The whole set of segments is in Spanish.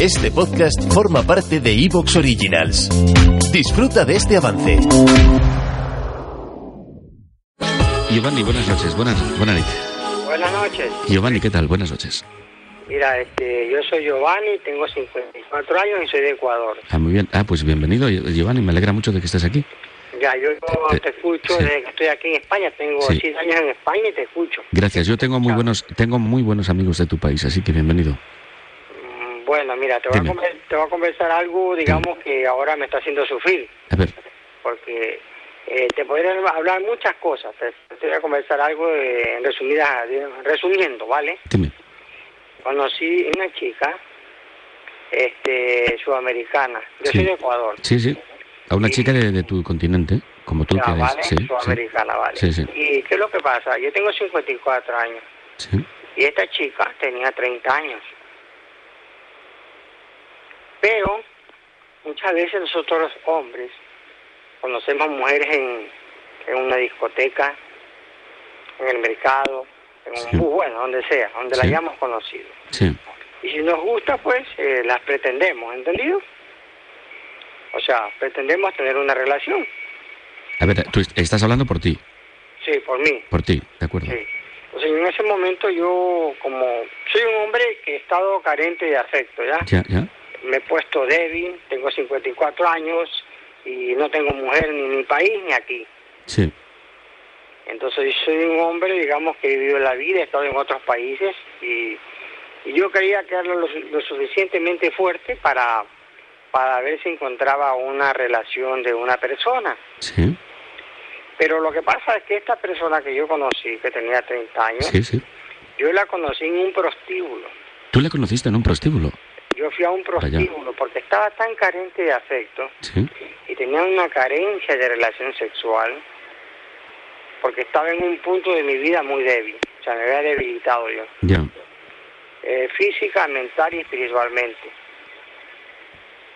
Este podcast forma parte de Evox Originals. Disfruta de este avance. Giovanni, buenas noches. Buenas, buenas noches. Buenas noches. Giovanni, ¿qué tal? Buenas noches. Mira, este, yo soy Giovanni, tengo 54 años y soy de Ecuador. Ah, muy bien. Ah, pues bienvenido, Giovanni. Me alegra mucho de que estés aquí. Ya, yo Te- te, escucho sí. desde que estoy aquí en España. Tengo Sí. 6 años en España y te escucho. Gracias. Yo tengo muy buenos, tengo muy buenos amigos de tu país, así que bienvenido. Bueno, mira, te voy, a Dime. te voy a conversar algo, digamos, que ahora me está haciendo sufrir. A ver, Porque eh, te podría hablar muchas cosas. Te, te voy a conversar algo eh, en resumida, resumiendo, ¿vale? dime. Conocí una chica este, sudamericana. Yo Sí. soy de Ecuador. Sí, sí. A una Sí. chica de, de tu continente, como tú Ya. ¿vale? Sí, sí. Sudamericana, ¿vale? Sí, sí. ¿Y qué es lo que pasa? Yo tengo 54 años Sí. y esta chica tenía 30 años. Pero muchas veces nosotros los hombres conocemos mujeres en, en una discoteca, en el mercado, en un Sí. bus, bueno, donde sea, donde la Sí. hayamos conocido. Sí. Y si nos gusta, pues eh, las pretendemos, ¿entendido? O sea, pretendemos tener una relación. A ver, tú est- estás hablando por ti, Sí, por mí. por ti, ¿de acuerdo? Sí. Entonces, en ese momento yo, como soy un hombre que he estado carente de afecto, ¿ya? Ya, ya. Me he puesto débil, tengo 54 años y no tengo mujer ni en mi país ni aquí. Sí. Entonces, yo soy un hombre, digamos, que he vivido la vida, he estado en otros países y, y yo quería que era lo, lo suficientemente fuerte para, para ver si encontraba una relación de una persona. Sí. Pero lo que pasa es que esta persona que yo conocí, que tenía 30 años, Sí, sí. Yo la conocí en un prostíbulo. Tú la conociste en un prostíbulo. Yo fui a un prostíbulo porque estaba tan carente de afecto Sí. y tenía una carencia de relación sexual porque estaba en un punto de mi vida muy débil. O sea, me había debilitado yo. Ya. Eh, física, mental y espiritualmente.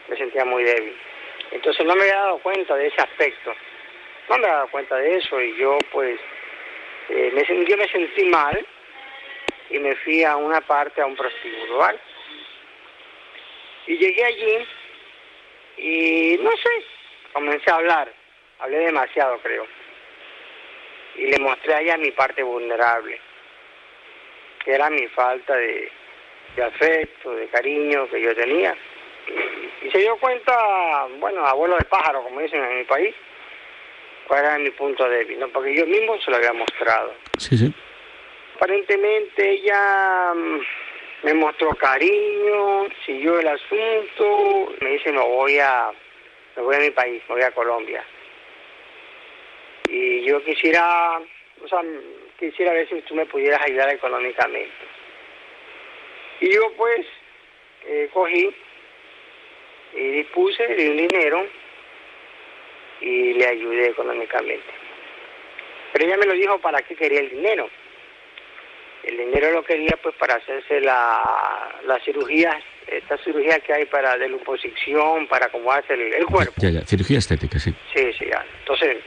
Me sentía muy débil. Entonces no me había dado cuenta de ese aspecto. No me había dado cuenta de eso y yo pues eh, me, yo me sentí mal y me fui a una parte, a un prostíbulo, ¿vale? Y llegué allí y no sé, comencé a hablar, hablé demasiado creo. Y le mostré a ella mi parte vulnerable, que era mi falta de, de afecto, de cariño que yo tenía. Y se dio cuenta, bueno, abuelo de pájaro, como dicen en mi país, cuál era mi punto débil, ¿no? Porque yo mismo se lo había mostrado. Sí, sí. Aparentemente ella mm, me mostró cariño, siguió el asunto, me dice me voy a, me voy a mi país, me voy a Colombia. Y yo quisiera, o sea, quisiera ver si tú me pudieras ayudar económicamente. Y yo pues eh, cogí y dispuse de un dinero y le ayudé económicamente. Pero ella me lo dijo para qué quería el dinero. El dinero lo quería pues para hacerse la, la cirugía, esta cirugía que hay para de liposucción, para acomodarse el, el cuerpo. Ya, ya. Cirugía estética, sí. Sí, sí, ya. Entonces,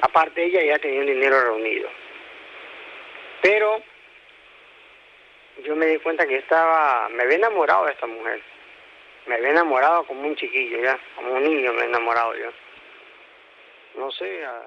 aparte ella ya tenía un dinero reunido. Pero yo me di cuenta que estaba, me había enamorado de esta mujer. Me había enamorado como un chiquillo ya, como un niño me he enamorado yo. No sé, ah,